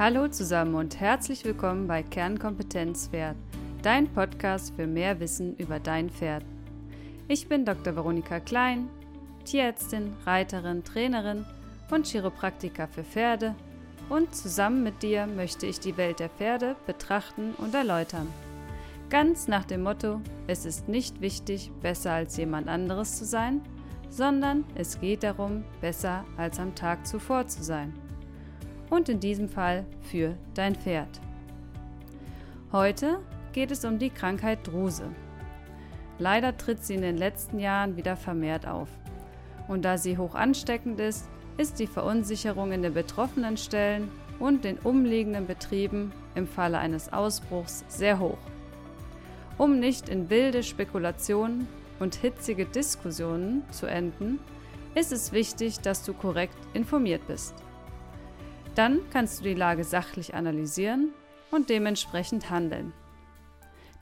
Hallo zusammen und herzlich willkommen bei Kernkompetenz Pferd, dein Podcast für mehr Wissen über dein Pferd. Ich bin Dr. Veronika Klein, Tierärztin, Reiterin, Trainerin und Chiropraktiker für Pferde und zusammen mit dir möchte ich die Welt der Pferde betrachten und erläutern. Ganz nach dem Motto, es ist nicht wichtig, besser als jemand anderes zu sein, sondern es geht darum, besser als am Tag zuvor zu sein und in diesem Fall für dein Pferd. Heute geht es um die Krankheit Druse. Leider tritt sie in den letzten Jahren wieder vermehrt auf. Und da sie hoch ansteckend ist, ist die Verunsicherung in den betroffenen Stellen und den umliegenden Betrieben im Falle eines Ausbruchs sehr hoch. Um nicht in wilde Spekulationen und hitzige Diskussionen zu enden, ist es wichtig, dass du korrekt informiert bist. Dann kannst du die Lage sachlich analysieren und dementsprechend handeln.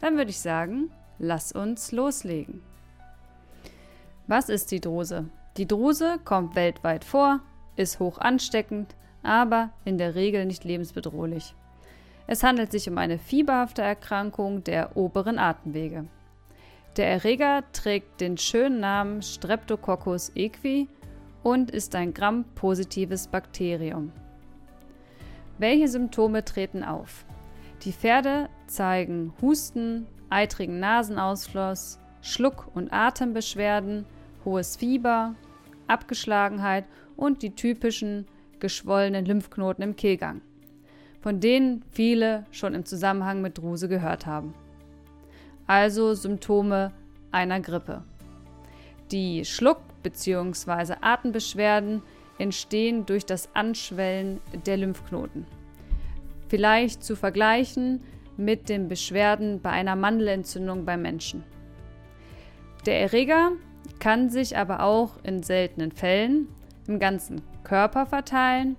Dann würde ich sagen, lass uns loslegen. Was ist die Druse? Die Druse kommt weltweit vor, ist hoch ansteckend, aber in der Regel nicht lebensbedrohlich. Es handelt sich um eine fieberhafte Erkrankung der oberen Atemwege. Der Erreger trägt den schönen Namen Streptococcus equi und ist ein grampositives Bakterium. Welche Symptome treten auf? Die Pferde zeigen Husten, eitrigen Nasenausfluss, Schluck- und Atembeschwerden, hohes Fieber, Abgeschlagenheit und die typischen geschwollenen Lymphknoten im Kehlgang, von denen viele schon im Zusammenhang mit Druse gehört haben. Also Symptome einer Grippe. Die Schluck- bzw. Atembeschwerden entstehen durch das Anschwellen der Lymphknoten. Vielleicht zu vergleichen mit den Beschwerden bei einer Mandelentzündung beim Menschen. Der Erreger kann sich aber auch in seltenen Fällen im ganzen Körper verteilen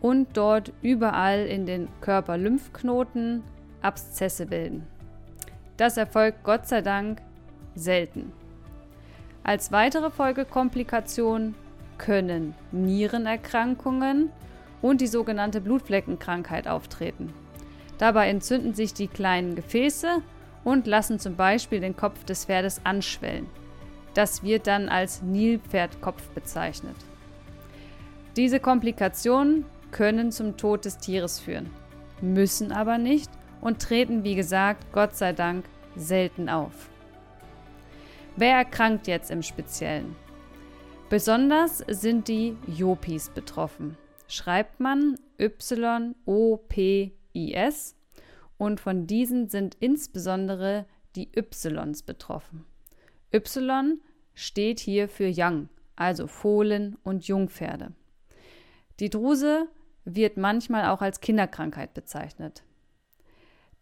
und dort überall in den Körperlymphknoten Abszesse bilden. Das erfolgt Gott sei Dank selten. Als weitere Folgekomplikation können Nierenerkrankungen und die sogenannte Blutfleckenkrankheit auftreten. Dabei entzünden sich die kleinen Gefäße und lassen zum Beispiel den Kopf des Pferdes anschwellen. Das wird dann als Nilpferdkopf bezeichnet. Diese Komplikationen können zum Tod des Tieres führen, müssen aber nicht und treten, wie gesagt, Gott sei Dank selten auf. Wer erkrankt jetzt im Speziellen? Besonders sind die Yopis betroffen. Schreibt man Y-O-P-I-S und von diesen sind insbesondere die Ys betroffen. Y steht hier für Young, also Fohlen und Jungpferde. Die Druse wird manchmal auch als Kinderkrankheit bezeichnet.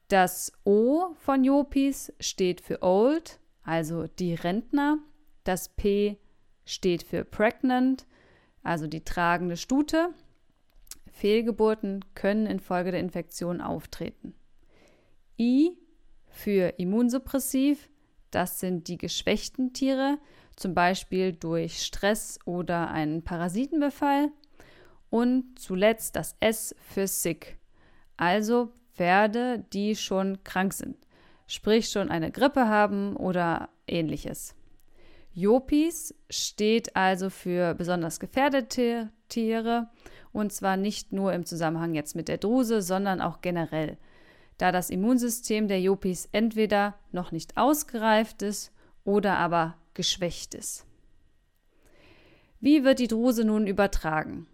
Das O von Yopis steht für Old, also die Rentner. Das P steht für pregnant, also die tragende Stute. Fehlgeburten können infolge der Infektion auftreten. I für immunsuppressiv, das sind die geschwächten Tiere, zum Beispiel durch Stress oder einen Parasitenbefall. Und zuletzt das S für sick, also Pferde, die schon krank sind, sprich schon eine Grippe haben oder ähnliches. Jopis steht also für besonders gefährdete Tiere und zwar nicht nur im Zusammenhang jetzt mit der Druse, sondern auch generell, da das Immunsystem der Jopis entweder noch nicht ausgereift ist oder aber geschwächt ist. Wie wird die Druse nun übertragen?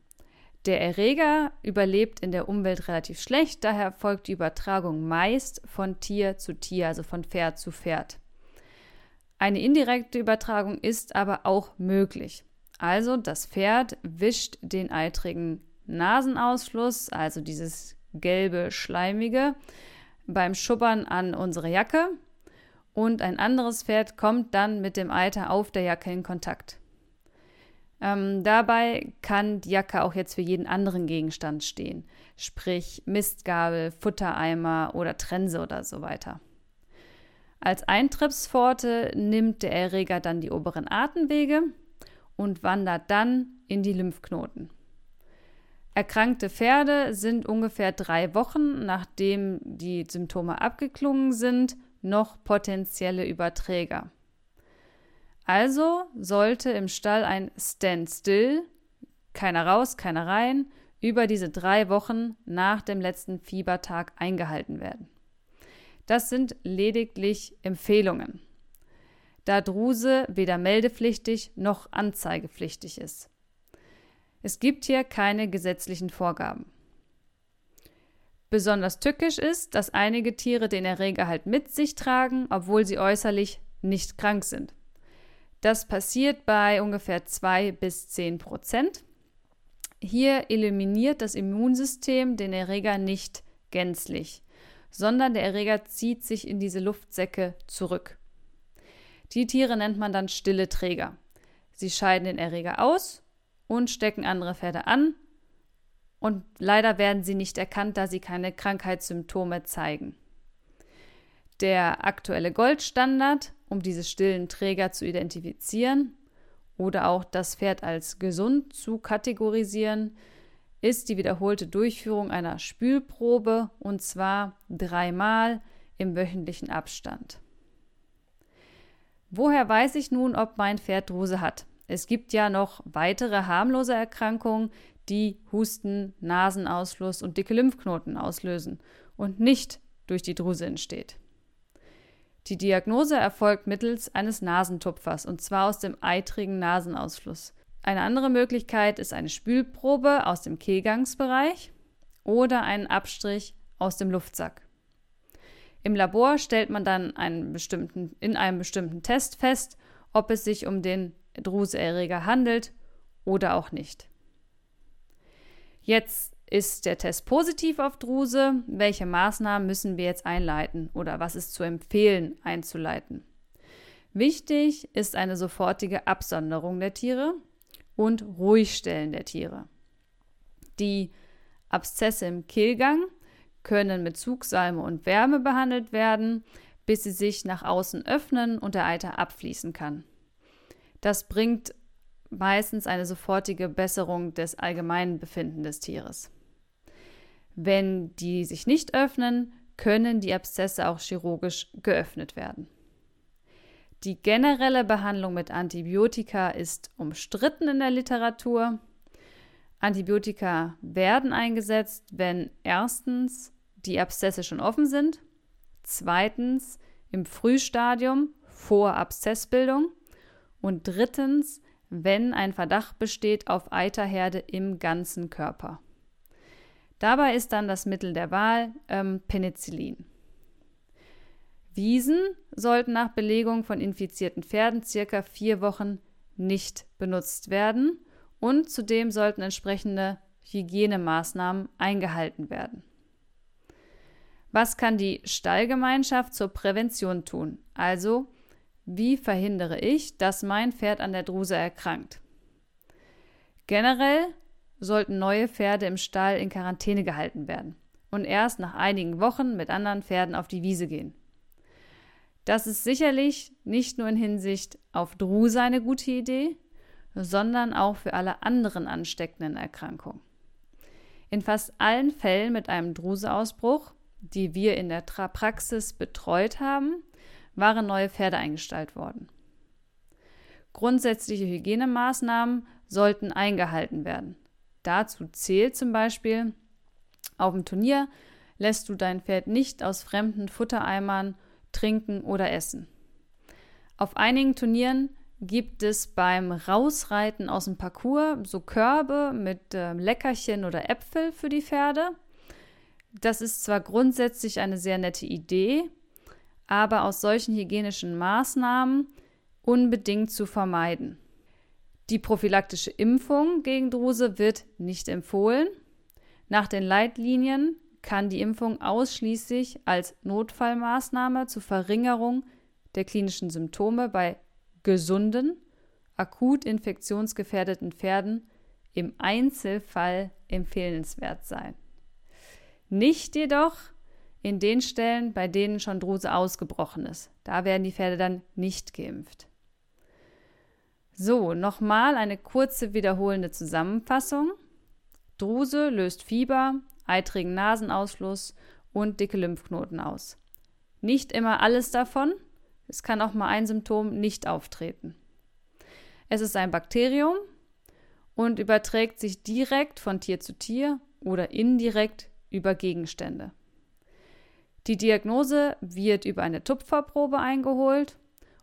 Der Erreger überlebt in der Umwelt relativ schlecht, daher erfolgt die Übertragung meist von Tier zu Tier, also von Pferd zu Pferd. Eine indirekte Übertragung ist aber auch möglich. Also das Pferd wischt den eitrigen Nasenausfluss, also dieses gelbe Schleimige, beim Schubbern an unsere Jacke und ein anderes Pferd kommt dann mit dem Eiter auf der Jacke in Kontakt. Ähm, dabei kann die Jacke auch jetzt für jeden anderen Gegenstand stehen, sprich Mistgabel, Futtereimer oder Trense oder so weiter. Als Eintrittspforte nimmt der Erreger dann die oberen Atemwege und wandert dann in die Lymphknoten. Erkrankte Pferde sind ungefähr drei Wochen, nachdem die Symptome abgeklungen sind, noch potenzielle Überträger. Also sollte im Stall ein Standstill, keiner raus, keiner rein, über diese drei Wochen nach dem letzten Fiebertag eingehalten werden. Das sind lediglich Empfehlungen, da Druse weder meldepflichtig noch anzeigepflichtig ist. Es gibt hier keine gesetzlichen Vorgaben. Besonders tückisch ist, dass einige Tiere den Erreger halt mit sich tragen, obwohl sie äußerlich nicht krank sind. Das passiert bei ungefähr 2 bis 10 Prozent. Hier eliminiert das Immunsystem den Erreger nicht gänzlich, sondern der Erreger zieht sich in diese Luftsäcke zurück. Die Tiere nennt man dann stille Träger. Sie scheiden den Erreger aus und stecken andere Pferde an, und leider werden sie nicht erkannt, da sie keine Krankheitssymptome zeigen. Der aktuelle Goldstandard, um diese stillen Träger zu identifizieren oder auch das Pferd als gesund zu kategorisieren, ist die wiederholte Durchführung einer Spülprobe und zwar dreimal im wöchentlichen Abstand. Woher weiß ich nun, ob mein Pferd Druse hat? Es gibt ja noch weitere harmlose Erkrankungen, die Husten, Nasenausfluss und dicke Lymphknoten auslösen und nicht durch die Druse entsteht. Die Diagnose erfolgt mittels eines Nasentupfers und zwar aus dem eitrigen Nasenausfluss. Eine andere Möglichkeit ist eine Spülprobe aus dem Kehlgangsbereich oder einen Abstrich aus dem Luftsack. Im Labor stellt man dann einen bestimmten, in einem bestimmten Test fest, ob es sich um den Druseerreger handelt oder auch nicht. Jetzt ist der Test positiv auf Druse. Welche Maßnahmen müssen wir jetzt einleiten oder was ist zu empfehlen einzuleiten? Wichtig ist eine sofortige Absonderung der Tiere und Ruhigstellen der Tiere. Die Abszesse im Kehlgang können mit Zugsalme und Wärme behandelt werden, bis sie sich nach außen öffnen und der Eiter abfließen kann. Das bringt meistens eine sofortige Besserung des allgemeinen Befindens des Tieres. Wenn die sich nicht öffnen, können die Abszesse auch chirurgisch geöffnet werden. Die generelle Behandlung mit Antibiotika ist umstritten in der Literatur. Antibiotika werden eingesetzt, wenn erstens die Abszesse schon offen sind, zweitens im Frühstadium vor Abszessbildung und drittens, wenn ein Verdacht besteht auf Eiterherde im ganzen Körper. Dabei ist dann das Mittel der Wahl ähm, Penicillin. Wiesen sollten nach Belegung von infizierten Pferden circa vier Wochen nicht benutzt werden und zudem sollten entsprechende Hygienemaßnahmen eingehalten werden. Was kann die Stallgemeinschaft zur Prävention tun? Also wie verhindere ich, dass mein Pferd an der Druse erkrankt? Generell sollten neue Pferde im Stall in Quarantäne gehalten werden und erst nach einigen Wochen mit anderen Pferden auf die Wiese gehen. Das ist sicherlich nicht nur in Hinsicht auf Druse eine gute Idee, sondern auch für alle anderen ansteckenden Erkrankungen. In fast allen Fällen mit einem Druseausbruch, die wir in der Praxis betreut haben, waren neue Pferde eingestellt worden. Grundsätzliche Hygienemaßnahmen sollten eingehalten werden. Dazu zählt zum Beispiel, auf dem Turnier lässt du dein Pferd nicht aus fremden Futtereimern trinken oder essen. Auf einigen Turnieren gibt es beim Rausreiten aus dem Parcours so Körbe mit äh, Leckerchen oder Äpfel für die Pferde. Das ist zwar grundsätzlich eine sehr nette Idee, aber aus solchen hygienischen Maßnahmen unbedingt zu vermeiden. Die prophylaktische Impfung gegen Druse wird nicht empfohlen. Nach den Leitlinien kann die Impfung ausschließlich als Notfallmaßnahme zur Verringerung der klinischen Symptome bei gesunden, akut infektionsgefährdeten Pferden im Einzelfall empfehlenswert sein. Nicht jedoch in den Stellen, bei denen schon Druse ausgebrochen ist. Da werden die Pferde dann nicht geimpft. So, nochmal eine kurze wiederholende Zusammenfassung. Druse löst Fieber, eitrigen Nasenausfluss und dicke Lymphknoten aus. Nicht immer alles davon, es kann auch mal ein Symptom nicht auftreten. Es ist ein Bakterium und überträgt sich direkt von Tier zu Tier oder indirekt über Gegenstände. Die Diagnose wird über eine Tupferprobe eingeholt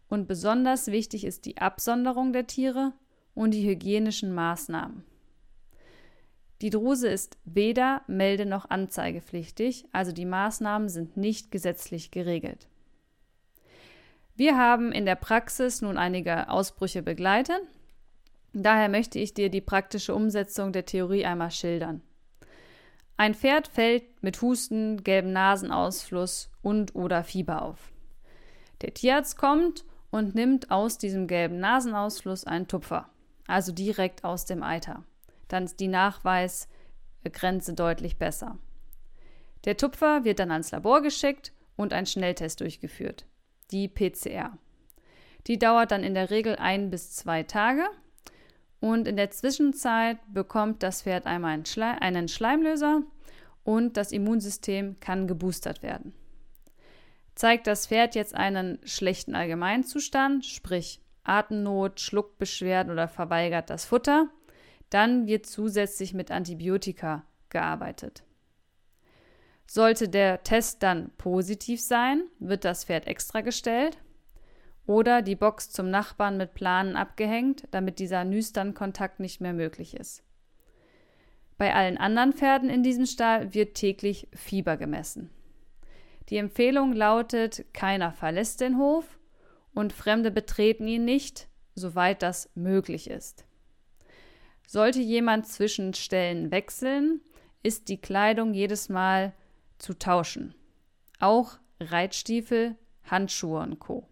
und besonders wichtig ist die Absonderung der Tiere und die hygienischen Maßnahmen. Die Druse ist weder melde- noch anzeigepflichtig, also die Maßnahmen sind nicht gesetzlich geregelt. Wir haben in der Praxis nun einige Ausbrüche begleitet. Daher möchte ich dir die praktische Umsetzung der Theorie einmal schildern. Ein Pferd fällt mit Husten, gelbem Nasenausfluss und oder Fieber auf. Der Tierarzt kommt und nimmt aus diesem gelben Nasenausfluss einen Tupfer, also direkt aus dem Eiter. Dann ist die Nachweisgrenze deutlich besser. Der Tupfer wird dann ans Labor geschickt und ein Schnelltest durchgeführt die PCR. Die dauert dann in der Regel ein bis zwei Tage und in der Zwischenzeit bekommt das Pferd einmal einen, Schleim, einen Schleimlöser und das Immunsystem kann geboostert werden. Zeigt das Pferd jetzt einen schlechten Allgemeinzustand, sprich Atemnot, Schluckbeschwerden oder verweigert das Futter, dann wird zusätzlich mit Antibiotika gearbeitet. Sollte der Test dann positiv sein, wird das Pferd extra gestellt oder die Box zum Nachbarn mit Planen abgehängt, damit dieser Nüstern-Kontakt nicht mehr möglich ist. Bei allen anderen Pferden in diesem Stall wird täglich Fieber gemessen. Die Empfehlung lautet, keiner verlässt den Hof und Fremde betreten ihn nicht, soweit das möglich ist. Sollte jemand zwischen Stellen wechseln, ist die Kleidung jedes Mal zu tauschen. Auch Reitstiefel, Handschuhe und Co.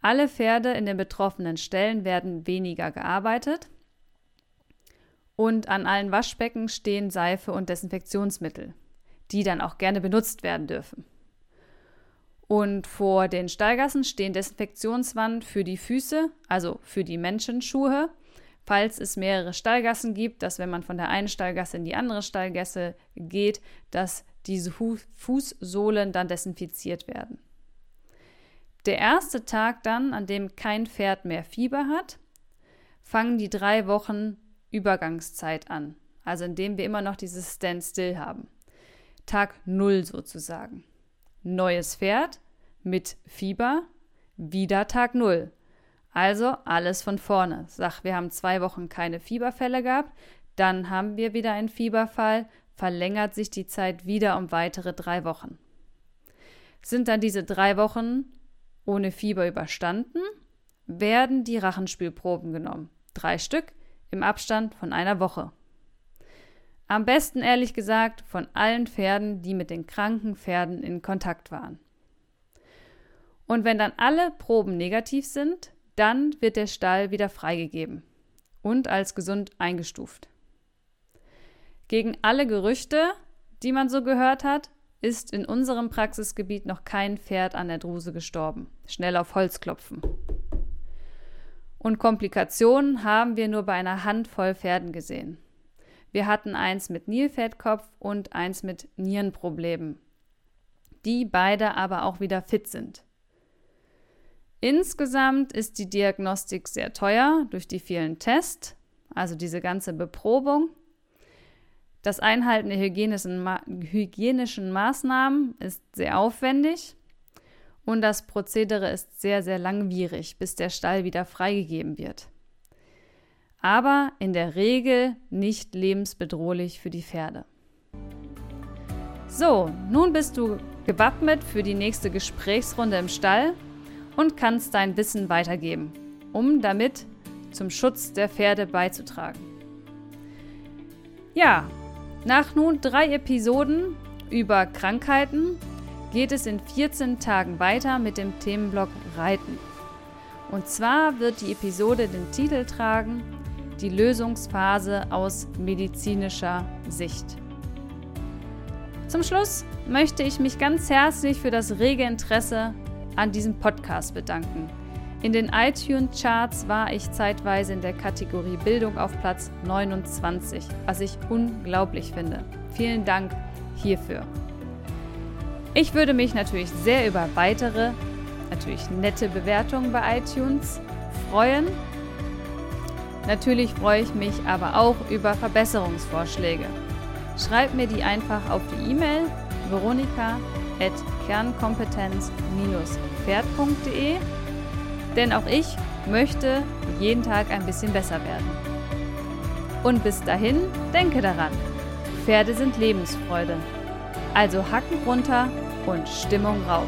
Alle Pferde in den betroffenen Stellen werden weniger gearbeitet und an allen Waschbecken stehen Seife und Desinfektionsmittel, die dann auch gerne benutzt werden dürfen. Und vor den Stallgassen stehen Desinfektionswannen für die Füße, also für die Menschenschuhe, falls es mehrere Stallgassen gibt, dass wenn man von der einen Stallgasse in die andere Stallgasse geht, dass diese Fußsohlen dann desinfiziert werden. Der erste Tag dann, an dem kein Pferd mehr Fieber hat, fangen die drei Wochen Übergangszeit an, also indem wir immer noch dieses Standstill haben. Tag 0 sozusagen. Neues Pferd mit Fieber, wieder Tag 0. Also alles von vorne. Sag, wir haben zwei Wochen keine Fieberfälle gehabt, dann haben wir wieder einen Fieberfall, verlängert sich die Zeit wieder um weitere drei Wochen. Sind dann diese drei Wochen ohne Fieber überstanden, werden die Rachenspülproben genommen. Drei Stück im Abstand von einer Woche. Am besten ehrlich gesagt von allen Pferden, die mit den kranken Pferden in Kontakt waren. Und wenn dann alle Proben negativ sind, dann wird der Stall wieder freigegeben und als gesund eingestuft. Gegen alle Gerüchte, die man so gehört hat, ist in unserem Praxisgebiet noch kein Pferd an der Druse gestorben. Schnell auf Holz klopfen. Und Komplikationen haben wir nur bei einer Handvoll Pferden gesehen. Wir hatten eins mit Nilpferdkopf und eins mit Nierenproblemen, die beide aber auch wieder fit sind. Insgesamt ist die Diagnostik sehr teuer durch die vielen Tests, also diese ganze Beprobung. Das Einhalten der hygienischen, Ma hygienischen Maßnahmen ist sehr aufwendig und das Prozedere ist sehr, sehr langwierig, bis der Stall wieder freigegeben wird. Aber in der Regel nicht lebensbedrohlich für die Pferde. So, nun bist du gewappnet für die nächste Gesprächsrunde im Stall und kannst dein Wissen weitergeben, um damit zum Schutz der Pferde beizutragen. Ja, nach nun drei Episoden über Krankheiten geht es in 14 Tagen weiter mit dem Themenblock Reiten. Und zwar wird die Episode den Titel tragen Die Lösungsphase aus medizinischer Sicht. Zum Schluss möchte ich mich ganz herzlich für das rege Interesse an diesem Podcast bedanken. In den iTunes-Charts war ich zeitweise in der Kategorie Bildung auf Platz 29, was ich unglaublich finde. Vielen Dank hierfür. Ich würde mich natürlich sehr über weitere, natürlich nette Bewertungen bei iTunes freuen. Natürlich freue ich mich aber auch über Verbesserungsvorschläge. Schreib mir die einfach auf die E-Mail veronika.kernkompetenz-pferd.de denn auch ich möchte jeden Tag ein bisschen besser werden. Und bis dahin, denke daran, Pferde sind Lebensfreude. Also Hacken runter und Stimmung rauf.